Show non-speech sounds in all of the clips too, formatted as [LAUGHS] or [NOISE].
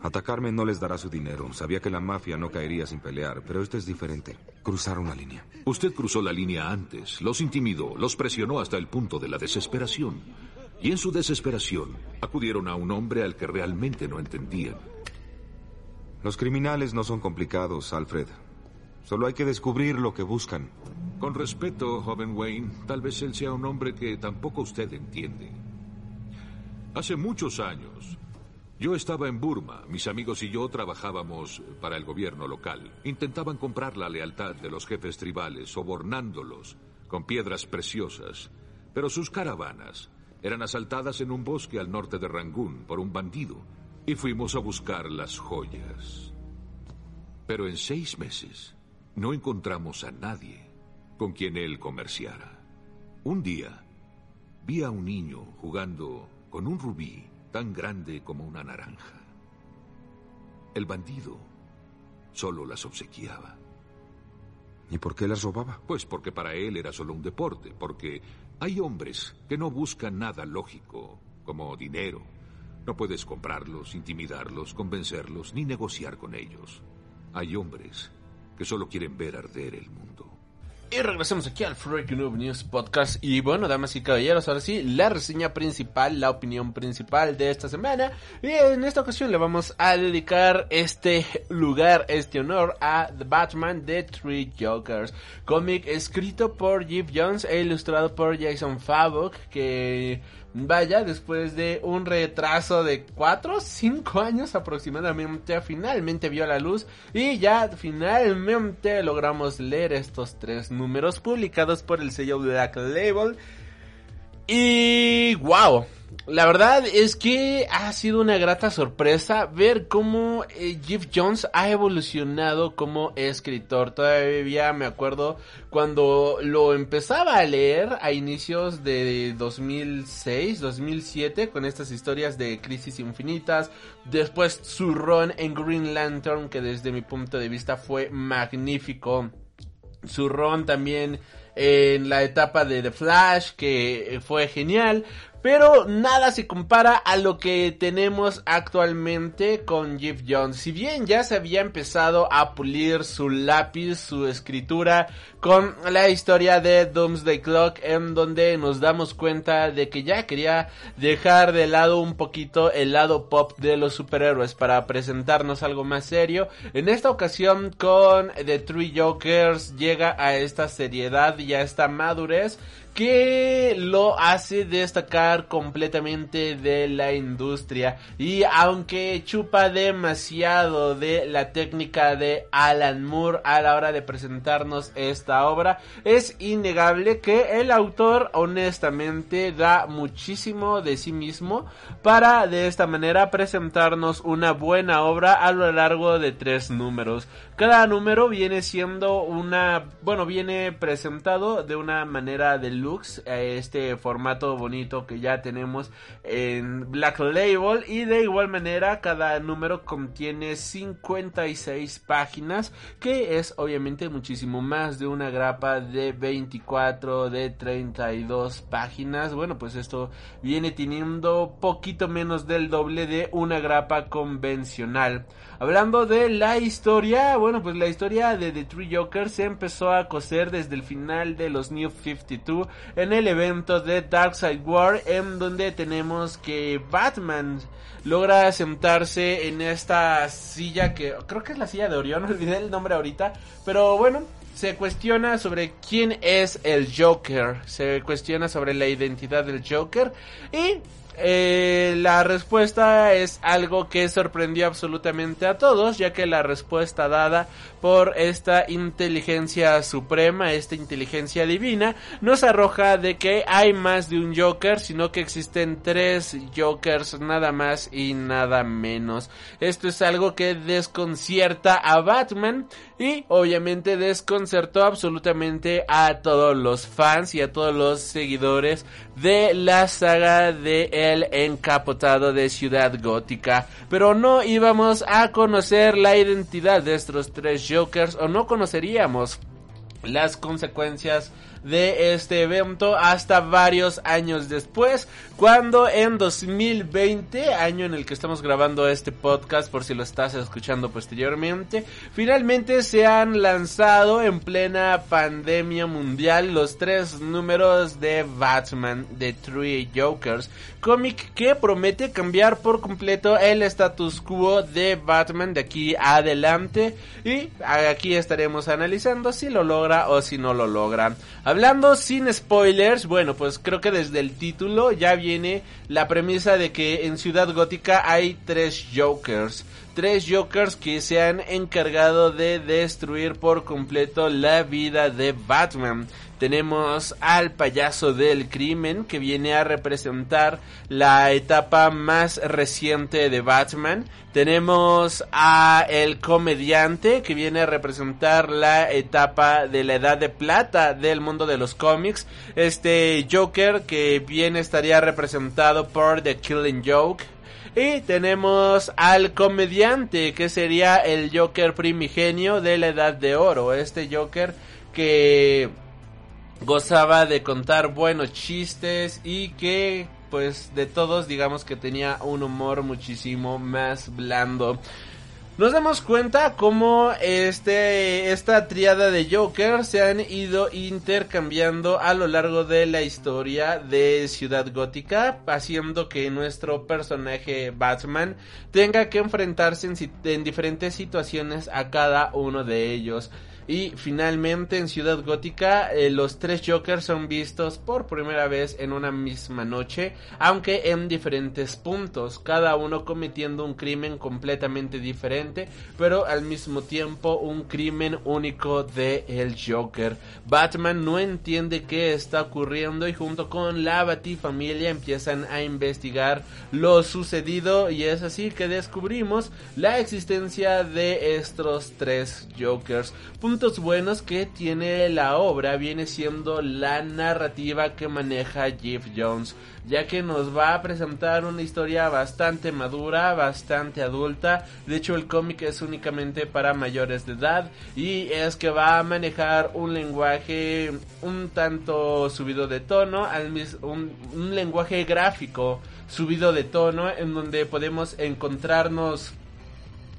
Atacarme no les dará su dinero. Sabía que la mafia no caería sin pelear, pero esto es diferente. Cruzaron la línea. Usted cruzó la línea antes, los intimidó, los presionó hasta el punto de la desesperación. Y en su desesperación acudieron a un hombre al que realmente no entendían. Los criminales no son complicados, Alfred. Solo hay que descubrir lo que buscan. Con respeto, joven Wayne, tal vez él sea un hombre que tampoco usted entiende. Hace muchos años, yo estaba en Burma, mis amigos y yo trabajábamos para el gobierno local. Intentaban comprar la lealtad de los jefes tribales, sobornándolos con piedras preciosas, pero sus caravanas eran asaltadas en un bosque al norte de Rangún por un bandido y fuimos a buscar las joyas. Pero en seis meses no encontramos a nadie con quien él comerciara. Un día vi a un niño jugando con un rubí tan grande como una naranja. El bandido solo las obsequiaba. ¿Y por qué las robaba? Pues porque para él era solo un deporte, porque hay hombres que no buscan nada lógico, como dinero. No puedes comprarlos, intimidarlos, convencerlos, ni negociar con ellos. Hay hombres que solo quieren ver arder el mundo. Y regresamos aquí al Freak Noob News Podcast. Y bueno, damas y caballeros, ahora sí, la reseña principal, la opinión principal de esta semana. Y en esta ocasión le vamos a dedicar este lugar, este honor a The Batman de Three Jokers. Cómic escrito por Jeff Jones e ilustrado por Jason Favok, que Vaya, después de un retraso de 4 5 años aproximadamente, finalmente vio la luz y ya finalmente logramos leer estos tres números publicados por el sello Black Label. Y wow, la verdad es que ha sido una grata sorpresa ver cómo eh, Jeff Jones ha evolucionado como escritor. Todavía me acuerdo cuando lo empezaba a leer a inicios de 2006, 2007 con estas historias de Crisis Infinitas. Después su run en Green Lantern que desde mi punto de vista fue magnífico. Su run también en la etapa de The Flash, que fue genial. Pero nada se compara a lo que tenemos actualmente con Jeff Jones. Si bien ya se había empezado a pulir su lápiz, su escritura con la historia de Doomsday Clock en donde nos damos cuenta de que ya quería dejar de lado un poquito el lado pop de los superhéroes para presentarnos algo más serio. En esta ocasión con The Three Jokers llega a esta seriedad y a esta madurez que lo hace destacar completamente de la industria. Y aunque chupa demasiado de la técnica de Alan Moore a la hora de presentarnos esta obra es innegable que el autor honestamente da muchísimo de sí mismo para de esta manera presentarnos una buena obra a lo largo de tres números. Cada número viene siendo una bueno viene presentado de una manera de este formato bonito que ya tenemos en Black Label. Y de igual manera cada número contiene 56 páginas que es obviamente muchísimo más de una grapa de 24 de 32 páginas. Bueno pues esto viene teniendo poquito menos del doble de una grapa convencional. Hablando de la historia bueno pues la historia de The Three Jokers se empezó a coser desde el final de los New 52 en el evento de Darkseid War en donde tenemos que Batman logra sentarse en esta silla que creo que es la silla de Orión, [LAUGHS] olvidé el nombre ahorita, pero bueno, se cuestiona sobre quién es el Joker, se cuestiona sobre la identidad del Joker y eh, la respuesta es algo que sorprendió absolutamente a todos, ya que la respuesta dada por esta inteligencia suprema, esta inteligencia divina, nos arroja de que hay más de un Joker, sino que existen tres Jokers nada más y nada menos. Esto es algo que desconcierta a Batman y obviamente desconcertó absolutamente a todos los fans y a todos los seguidores de la saga de El Encapotado de Ciudad Gótica. Pero no íbamos a conocer la identidad de estos tres Jokers o no conoceríamos las consecuencias de este evento hasta varios años después, cuando en 2020, año en el que estamos grabando este podcast por si lo estás escuchando posteriormente, finalmente se han lanzado en plena pandemia mundial los tres números de Batman de Three Jokers, cómic que promete cambiar por completo el status quo de Batman de aquí adelante y aquí estaremos analizando si lo logra o si no lo logra. Hablando sin spoilers, bueno, pues creo que desde el título ya viene la premisa de que en Ciudad Gótica hay tres Jokers tres Jokers que se han encargado de destruir por completo la vida de Batman. Tenemos al payaso del crimen que viene a representar la etapa más reciente de Batman. Tenemos a el comediante que viene a representar la etapa de la edad de plata del mundo de los cómics. Este Joker que bien estaría representado por The Killing Joke y tenemos al comediante, que sería el Joker primigenio de la Edad de Oro. Este Joker que gozaba de contar buenos chistes y que pues de todos digamos que tenía un humor muchísimo más blando nos damos cuenta cómo este, esta triada de Joker se han ido intercambiando a lo largo de la historia de Ciudad Gótica, haciendo que nuestro personaje Batman tenga que enfrentarse en, en diferentes situaciones a cada uno de ellos. Y finalmente en Ciudad Gótica eh, los tres Jokers son vistos por primera vez en una misma noche, aunque en diferentes puntos, cada uno cometiendo un crimen completamente diferente, pero al mismo tiempo un crimen único de el Joker. Batman no entiende qué está ocurriendo y junto con la Batifamilia empiezan a investigar lo sucedido y es así que descubrimos la existencia de estos tres Jokers puntos buenos que tiene la obra viene siendo la narrativa que maneja Jeff Jones, ya que nos va a presentar una historia bastante madura, bastante adulta. De hecho, el cómic es únicamente para mayores de edad y es que va a manejar un lenguaje un tanto subido de tono, un, un lenguaje gráfico subido de tono en donde podemos encontrarnos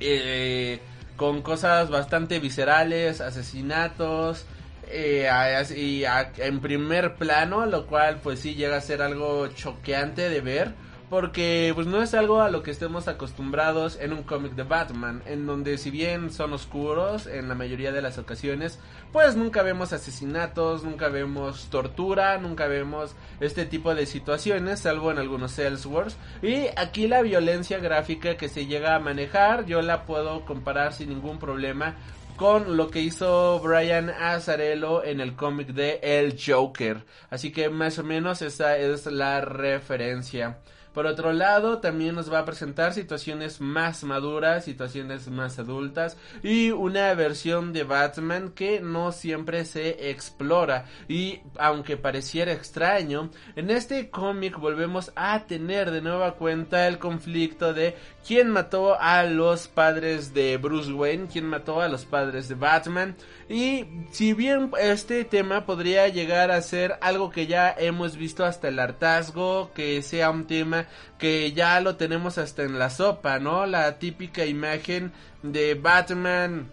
eh, con cosas bastante viscerales, asesinatos, eh, y en primer plano, lo cual pues sí llega a ser algo choqueante de ver porque pues no es algo a lo que estemos acostumbrados en un cómic de Batman, en donde si bien son oscuros en la mayoría de las ocasiones, pues nunca vemos asesinatos, nunca vemos tortura, nunca vemos este tipo de situaciones, salvo en algunos Elseworlds. Y aquí la violencia gráfica que se llega a manejar, yo la puedo comparar sin ningún problema con lo que hizo Brian Azarello en el cómic de El Joker. Así que más o menos esa es la referencia. Por otro lado, también nos va a presentar situaciones más maduras, situaciones más adultas y una versión de Batman que no siempre se explora. Y aunque pareciera extraño, en este cómic volvemos a tener de nueva cuenta el conflicto de quién mató a los padres de Bruce Wayne, quién mató a los padres de Batman. Y si bien este tema podría llegar a ser algo que ya hemos visto hasta el hartazgo, que sea un tema que ya lo tenemos hasta en la sopa, ¿no? La típica imagen de Batman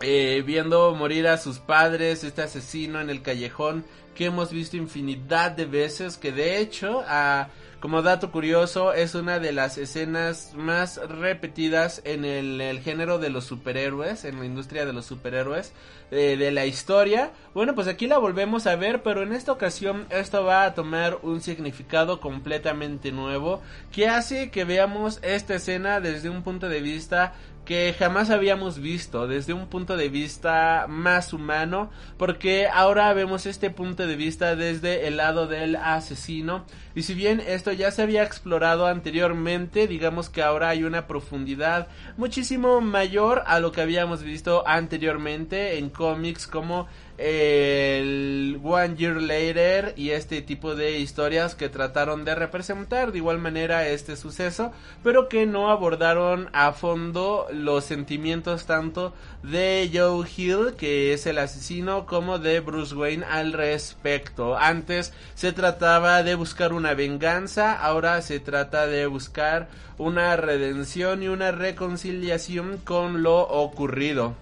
eh, viendo morir a sus padres, este asesino en el callejón que hemos visto infinidad de veces, que de hecho como dato curioso, es una de las escenas más repetidas en el, género de los superhéroes, en la industria de los superhéroes eh, de la historia. Bueno, pues aquí la volvemos a ver, pero en esta ocasión esto va a tomar un significado completamente nuevo que hace que veamos esta escena desde un punto de vista que jamás habíamos visto desde un punto de vista más humano porque ahora vemos este punto de vista desde el lado del asesino. Y si bien esto ya se había explorado anteriormente digamos que ahora hay una profundidad muchísimo mayor a lo que habíamos visto anteriormente en cómics como el One Year Later y este tipo de historias que trataron de representar de igual manera este suceso, pero que no abordaron a fondo los sentimientos tanto de Joe Hill, que es el asesino, como de Bruce Wayne al respecto. Antes se trataba de buscar una venganza, ahora se trata de buscar una redención y una reconciliación con lo ocurrido.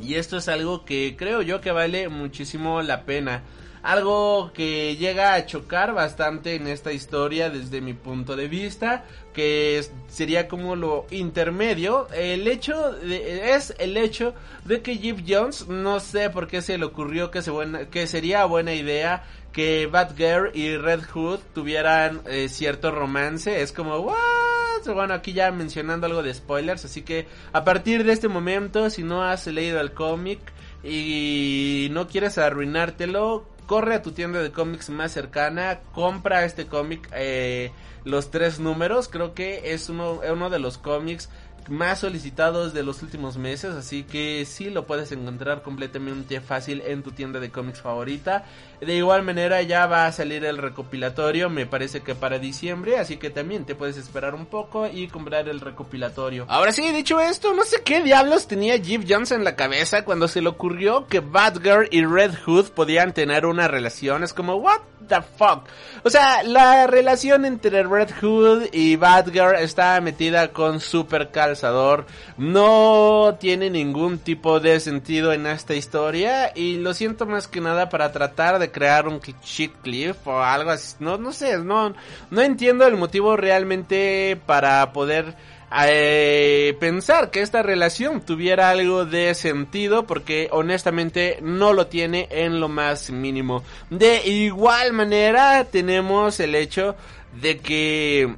Y esto es algo que creo yo que vale muchísimo la pena. Algo que llega a chocar bastante en esta historia desde mi punto de vista, que sería como lo intermedio. El hecho de, es el hecho de que Jeff Jones, no sé por qué se le ocurrió que, se buena, que sería buena idea que Batgirl y Red Hood tuvieran eh, cierto romance. Es como, ¿what? Bueno, aquí ya mencionando algo de spoilers, así que a partir de este momento, si no has leído el cómic y no quieres arruinártelo, corre a tu tienda de cómics más cercana, compra este cómic, eh, los tres números, creo que es uno, uno de los cómics más solicitados de los últimos meses, así que sí lo puedes encontrar completamente fácil en tu tienda de cómics favorita. De igual manera ya va a salir el recopilatorio, me parece que para diciembre, así que también te puedes esperar un poco y comprar el recopilatorio. Ahora sí, dicho esto, no sé qué diablos tenía Jeff Jones en la cabeza cuando se le ocurrió que Batgirl y Red Hood podían tener una relación. Es como, what the fuck? O sea, la relación entre Red Hood y Batgirl está metida con super calzador. No tiene ningún tipo de sentido en esta historia y lo siento más que nada para tratar de crear un shit cliff o algo así. No, no sé, no, no entiendo el motivo realmente para poder eh, pensar que esta relación tuviera algo de sentido porque honestamente no lo tiene en lo más mínimo. De igual manera tenemos el hecho de que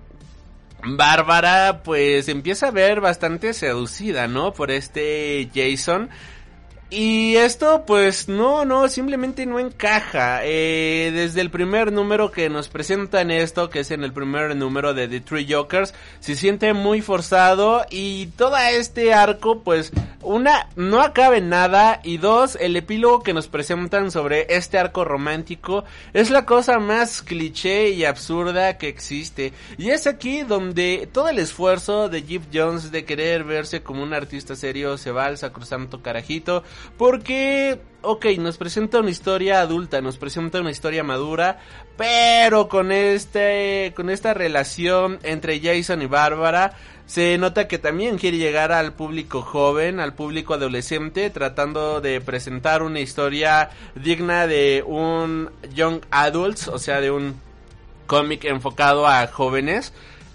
Bárbara pues empieza a ver bastante seducida, ¿no? Por este Jason y esto pues no, no, simplemente no encaja. Eh, desde el primer número que nos presentan esto, que es en el primer número de The Three Jokers, se siente muy forzado y todo este arco pues una, no acaba en nada y dos, el epílogo que nos presentan sobre este arco romántico es la cosa más cliché y absurda que existe. Y es aquí donde todo el esfuerzo de Jeff Jones de querer verse como un artista serio se va al sacrosanto carajito porque, ok, nos presenta una historia adulta, nos presenta una historia madura, pero con este, con esta relación entre Jason y Bárbara, se nota que también quiere llegar al público joven, al público adolescente, tratando de presentar una historia digna de un young adults, o sea, de un cómic enfocado a jóvenes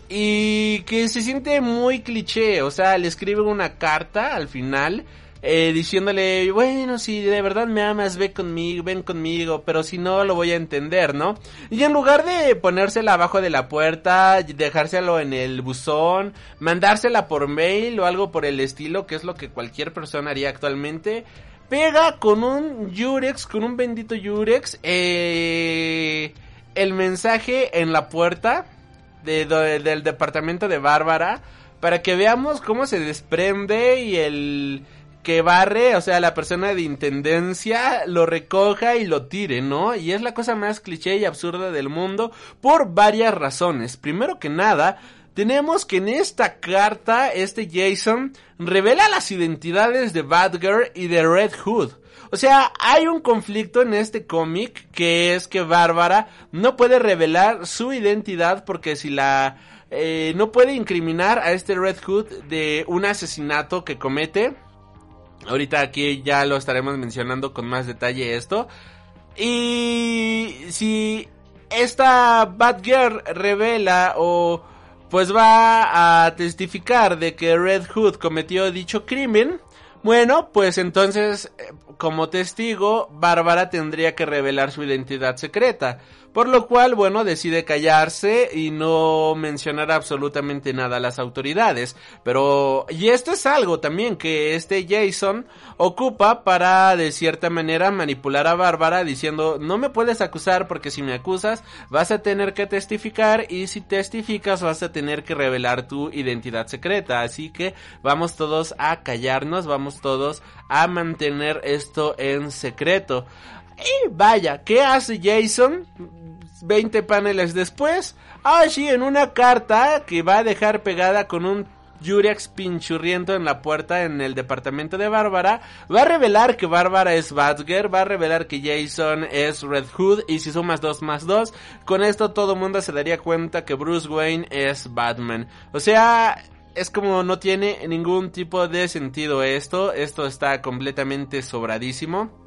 y que se siente muy cliché, o sea, le escribe una carta al final eh, diciéndole, bueno, si de verdad me amas, ve conmigo, ven conmigo, pero si no, lo voy a entender, ¿no? Y en lugar de ponérsela abajo de la puerta, dejárselo en el buzón, mandársela por mail o algo por el estilo, que es lo que cualquier persona haría actualmente, pega con un Yurex, con un bendito Yurex, eh, el mensaje en la puerta de, del departamento de Bárbara, para que veamos cómo se desprende y el que barre, o sea, la persona de intendencia lo recoja y lo tire, ¿no? Y es la cosa más cliché y absurda del mundo por varias razones. Primero que nada, tenemos que en esta carta este Jason revela las identidades de Batgirl y de Red Hood. O sea, hay un conflicto en este cómic que es que Bárbara no puede revelar su identidad porque si la eh, no puede incriminar a este Red Hood de un asesinato que comete Ahorita aquí ya lo estaremos mencionando con más detalle esto. Y si esta Batgirl revela o pues va a testificar de que Red Hood cometió dicho crimen, bueno, pues entonces eh, como testigo Bárbara tendría que revelar su identidad secreta. Por lo cual, bueno, decide callarse y no mencionar absolutamente nada a las autoridades. Pero, y esto es algo también que este Jason ocupa para de cierta manera manipular a Bárbara diciendo, no me puedes acusar porque si me acusas vas a tener que testificar y si testificas vas a tener que revelar tu identidad secreta. Así que vamos todos a callarnos, vamos todos a mantener esto en secreto. Y vaya, ¿qué hace Jason? 20 paneles después. Ah, sí, en una carta que va a dejar pegada con un Yurex pinchurriento en la puerta en el departamento de Bárbara, va a revelar que Bárbara es Badger, va a revelar que Jason es Red Hood y si sumas 2 más 2, con esto todo mundo se daría cuenta que Bruce Wayne es Batman. O sea, es como no tiene ningún tipo de sentido esto, esto está completamente sobradísimo.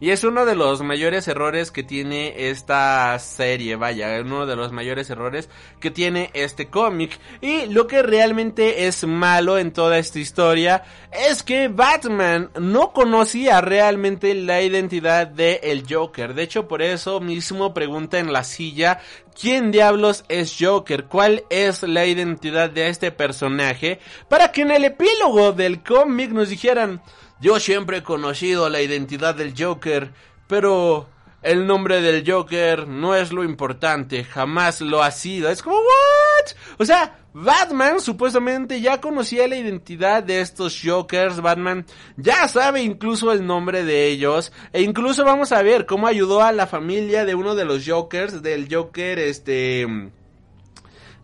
Y es uno de los mayores errores que tiene esta serie, vaya, uno de los mayores errores que tiene este cómic. Y lo que realmente es malo en toda esta historia es que Batman no conocía realmente la identidad de el Joker. De hecho, por eso mismo pregunta en la silla quién diablos es Joker, cuál es la identidad de este personaje, para que en el epílogo del cómic nos dijeran, yo siempre he conocido la identidad del Joker, pero el nombre del Joker no es lo importante, jamás lo ha sido. Es como, ¿what? O sea, Batman supuestamente ya conocía la identidad de estos Jokers, Batman ya sabe incluso el nombre de ellos, e incluso vamos a ver cómo ayudó a la familia de uno de los Jokers, del Joker, este...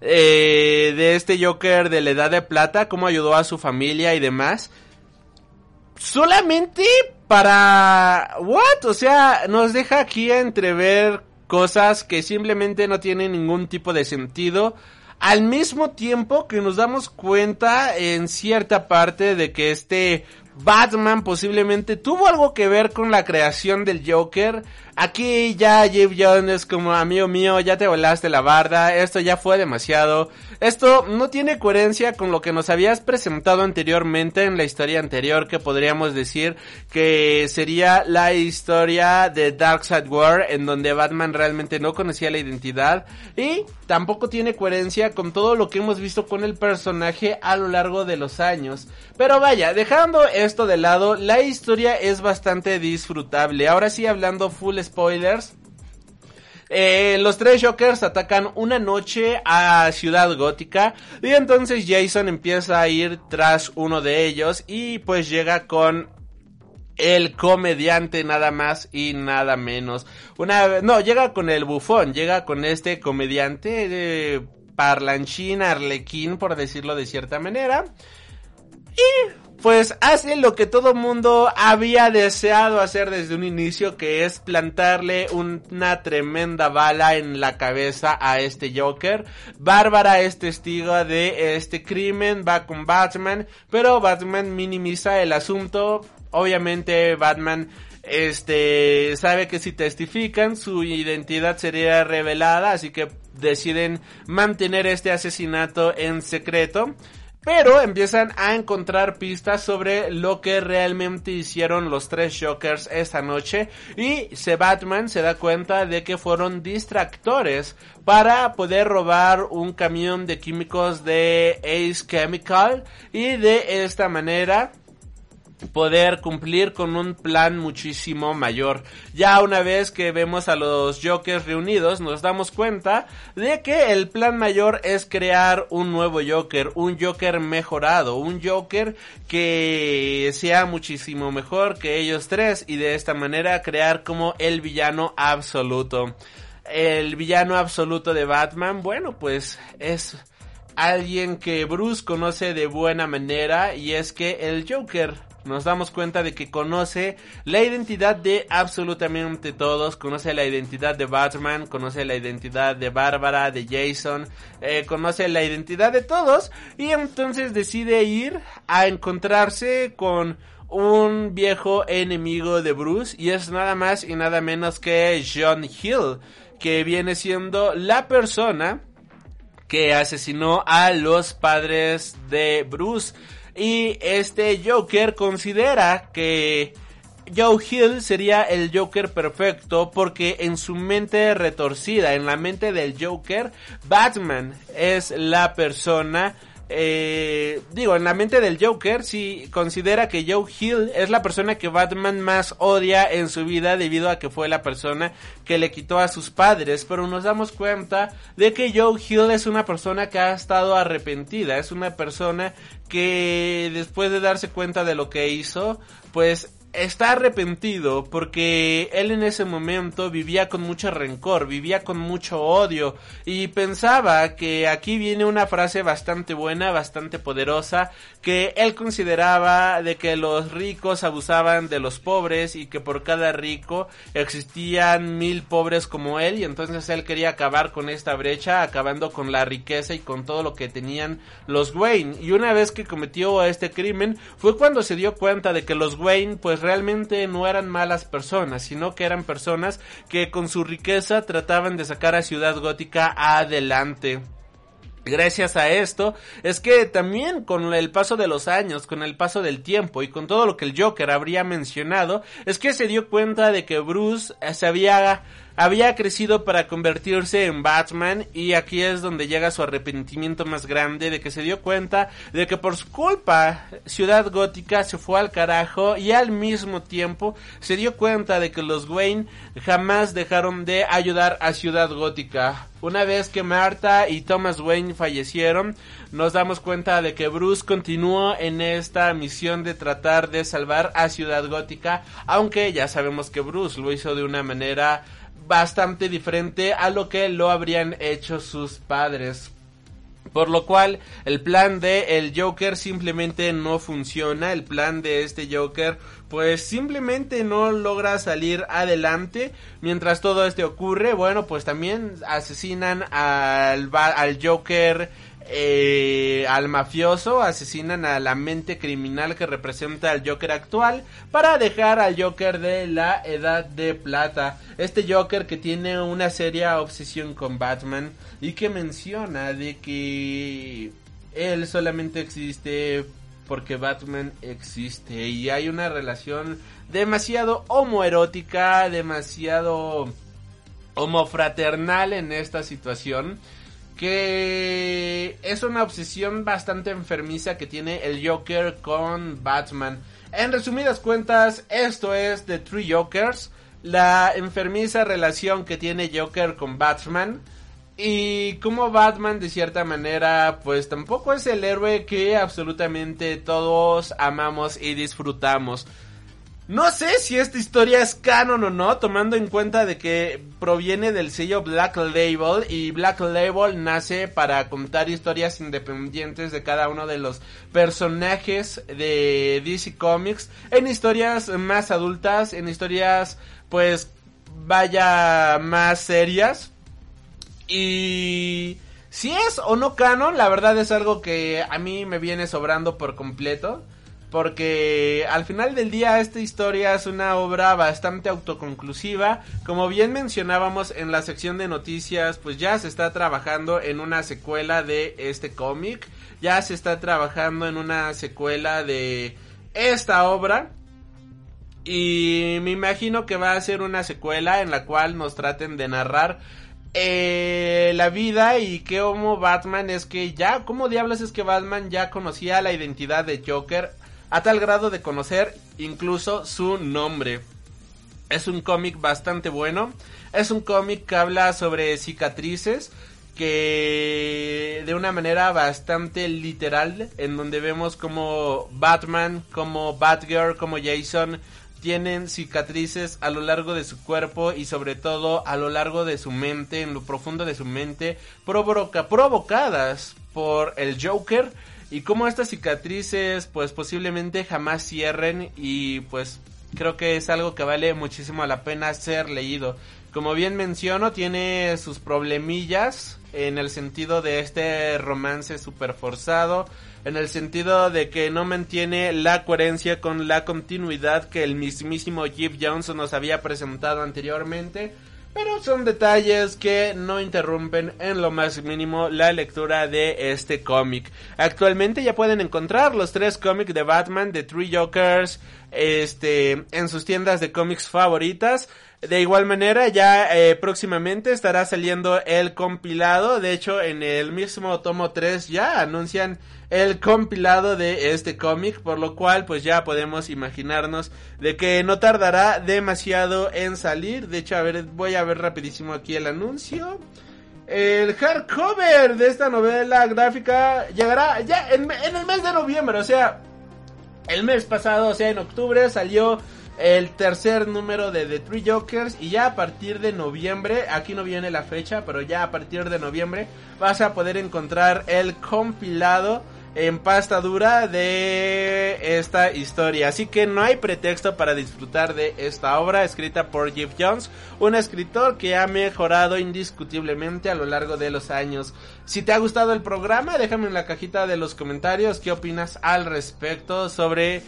Eh, de este Joker de la Edad de Plata, cómo ayudó a su familia y demás solamente para... ¿What? O sea, nos deja aquí entrever cosas que simplemente no tienen ningún tipo de sentido. Al mismo tiempo que nos damos cuenta en cierta parte de que este Batman posiblemente tuvo algo que ver con la creación del Joker. Aquí ya Jeff Jones como amigo mío, ya te volaste la barda, esto ya fue demasiado. Esto no tiene coherencia con lo que nos habías presentado anteriormente en la historia anterior que podríamos decir que sería la historia de Darkseid War en donde Batman realmente no conocía la identidad y tampoco tiene coherencia con todo lo que hemos visto con el personaje a lo largo de los años. Pero vaya, dejando esto de lado, la historia es bastante disfrutable. Ahora sí hablando full spoilers. Eh, los tres Jokers atacan una noche a Ciudad Gótica y entonces Jason empieza a ir tras uno de ellos y pues llega con el comediante nada más y nada menos. Una no, llega con el bufón, llega con este comediante de parlanchín, arlequín por decirlo de cierta manera. Y pues hace lo que todo mundo había deseado hacer desde un inicio, que es plantarle una tremenda bala en la cabeza a este Joker. Bárbara es testigo de este crimen, va con Batman, pero Batman minimiza el asunto. Obviamente Batman este sabe que si testifican su identidad sería revelada, así que deciden mantener este asesinato en secreto. Pero empiezan a encontrar pistas sobre lo que realmente hicieron los tres Jokers esta noche. Y se Batman se da cuenta de que fueron distractores para poder robar un camión de químicos de Ace Chemical. Y de esta manera poder cumplir con un plan muchísimo mayor. Ya una vez que vemos a los Jokers reunidos, nos damos cuenta de que el plan mayor es crear un nuevo Joker, un Joker mejorado, un Joker que sea muchísimo mejor que ellos tres y de esta manera crear como el villano absoluto. El villano absoluto de Batman, bueno, pues es alguien que Bruce conoce de buena manera y es que el Joker nos damos cuenta de que conoce la identidad de absolutamente todos, conoce la identidad de Batman, conoce la identidad de Bárbara, de Jason, eh, conoce la identidad de todos y entonces decide ir a encontrarse con un viejo enemigo de Bruce y es nada más y nada menos que John Hill, que viene siendo la persona que asesinó a los padres de Bruce. Y este Joker considera que Joe Hill sería el Joker perfecto porque en su mente retorcida, en la mente del Joker, Batman es la persona eh, digo, en la mente del Joker, si considera que Joe Hill es la persona que Batman más odia en su vida debido a que fue la persona que le quitó a sus padres, pero nos damos cuenta de que Joe Hill es una persona que ha estado arrepentida, es una persona que después de darse cuenta de lo que hizo, pues está arrepentido porque él en ese momento vivía con mucho rencor, vivía con mucho odio y pensaba que aquí viene una frase bastante buena, bastante poderosa, que él consideraba de que los ricos abusaban de los pobres y que por cada rico existían mil pobres como él y entonces él quería acabar con esta brecha, acabando con la riqueza y con todo lo que tenían los Wayne. Y una vez que cometió este crimen fue cuando se dio cuenta de que los Wayne pues realmente no eran malas personas, sino que eran personas que con su riqueza trataban de sacar a Ciudad Gótica adelante. Gracias a esto es que también con el paso de los años, con el paso del tiempo y con todo lo que el Joker habría mencionado, es que se dio cuenta de que Bruce se había había crecido para convertirse en Batman y aquí es donde llega su arrepentimiento más grande de que se dio cuenta de que por su culpa Ciudad Gótica se fue al carajo y al mismo tiempo se dio cuenta de que los Wayne jamás dejaron de ayudar a Ciudad Gótica. Una vez que Marta y Thomas Wayne fallecieron, nos damos cuenta de que Bruce continuó en esta misión de tratar de salvar a Ciudad Gótica, aunque ya sabemos que Bruce lo hizo de una manera bastante diferente a lo que lo habrían hecho sus padres. Por lo cual el plan de el Joker simplemente no funciona, el plan de este Joker pues simplemente no logra salir adelante. Mientras todo esto ocurre, bueno pues también asesinan al, al Joker eh, al mafioso, asesinan a la mente criminal que representa al Joker actual para dejar al Joker de la Edad de Plata. Este Joker que tiene una seria obsesión con Batman y que menciona de que él solamente existe porque Batman existe y hay una relación demasiado homoerótica, demasiado homofraternal en esta situación que es una obsesión bastante enfermiza que tiene el Joker con Batman. En resumidas cuentas, esto es The Three Jokers, la enfermiza relación que tiene Joker con Batman. Y como Batman de cierta manera pues tampoco es el héroe que absolutamente todos amamos y disfrutamos. No sé si esta historia es canon o no, tomando en cuenta de que proviene del sello Black Label y Black Label nace para contar historias independientes de cada uno de los personajes de DC Comics en historias más adultas, en historias pues vaya más serias. Y si es o no canon, la verdad es algo que a mí me viene sobrando por completo porque al final del día esta historia es una obra bastante autoconclusiva. Como bien mencionábamos en la sección de noticias, pues ya se está trabajando en una secuela de este cómic, ya se está trabajando en una secuela de esta obra. Y me imagino que va a ser una secuela en la cual nos traten de narrar eh, la vida y que como Batman es que ya, ¿cómo diablos es que Batman ya conocía la identidad de Joker a tal grado de conocer incluso su nombre. Es un cómic bastante bueno. Es un cómic que habla sobre cicatrices que de una manera bastante literal en donde vemos como Batman, como Batgirl, como Jason tienen cicatrices a lo largo de su cuerpo y sobre todo a lo largo de su mente, en lo profundo de su mente, provoca, provocadas por el Joker y cómo estas cicatrices pues posiblemente jamás cierren y pues creo que es algo que vale muchísimo la pena ser leído. Como bien menciono, tiene sus problemillas en el sentido de este romance super forzado, en el sentido de que no mantiene la coherencia con la continuidad que el mismísimo Jeff Johnson nos había presentado anteriormente. Pero son detalles que no interrumpen en lo más mínimo la lectura de este cómic. Actualmente ya pueden encontrar los tres cómics de Batman, de Three Jokers, este, en sus tiendas de cómics favoritas. De igual manera, ya eh, próximamente estará saliendo el compilado. De hecho, en el mismo tomo 3 ya anuncian el compilado de este cómic, por lo cual pues ya podemos imaginarnos de que no tardará demasiado en salir. De hecho, a ver, voy a ver rapidísimo aquí el anuncio. El hardcover de esta novela gráfica llegará ya en, el mes de noviembre, o sea, el mes pasado, o sea, en octubre salió el tercer número de The Three Jokers y ya a partir de noviembre, aquí no viene la fecha, pero ya a partir de noviembre vas a poder encontrar el compilado en pasta dura de esta historia. Así que no hay pretexto para disfrutar de esta obra escrita por Jeff Jones, un escritor que ha mejorado indiscutiblemente a lo largo de los años. Si te ha gustado el programa, déjame en la cajita de los comentarios qué opinas al respecto sobre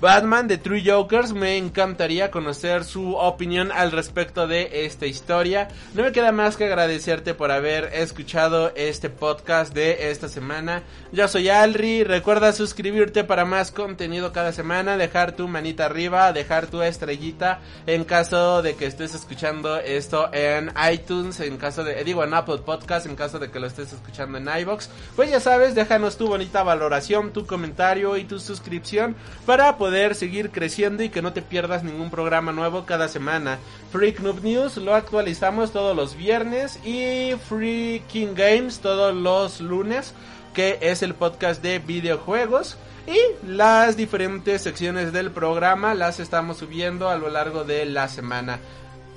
Batman de True Jokers, me encantaría conocer su opinión al respecto de esta historia. No me queda más que agradecerte por haber escuchado este podcast de esta semana. Yo soy Alri, recuerda suscribirte para más contenido cada semana, dejar tu manita arriba, dejar tu estrellita en caso de que estés escuchando esto en iTunes, en caso de, digo en Apple Podcast, en caso de que lo estés escuchando en iBox. Pues ya sabes, déjanos tu bonita valoración, tu comentario y tu suscripción para poder seguir creciendo y que no te pierdas ningún programa nuevo cada semana. Freak Noob News lo actualizamos todos los viernes y Freaking Games todos los lunes, que es el podcast de videojuegos. Y las diferentes secciones del programa las estamos subiendo a lo largo de la semana.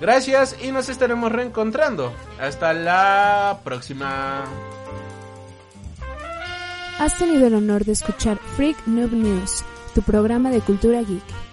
Gracias y nos estaremos reencontrando. Hasta la próxima. Has tenido el honor de escuchar Freak Noob News tu programa de cultura geek.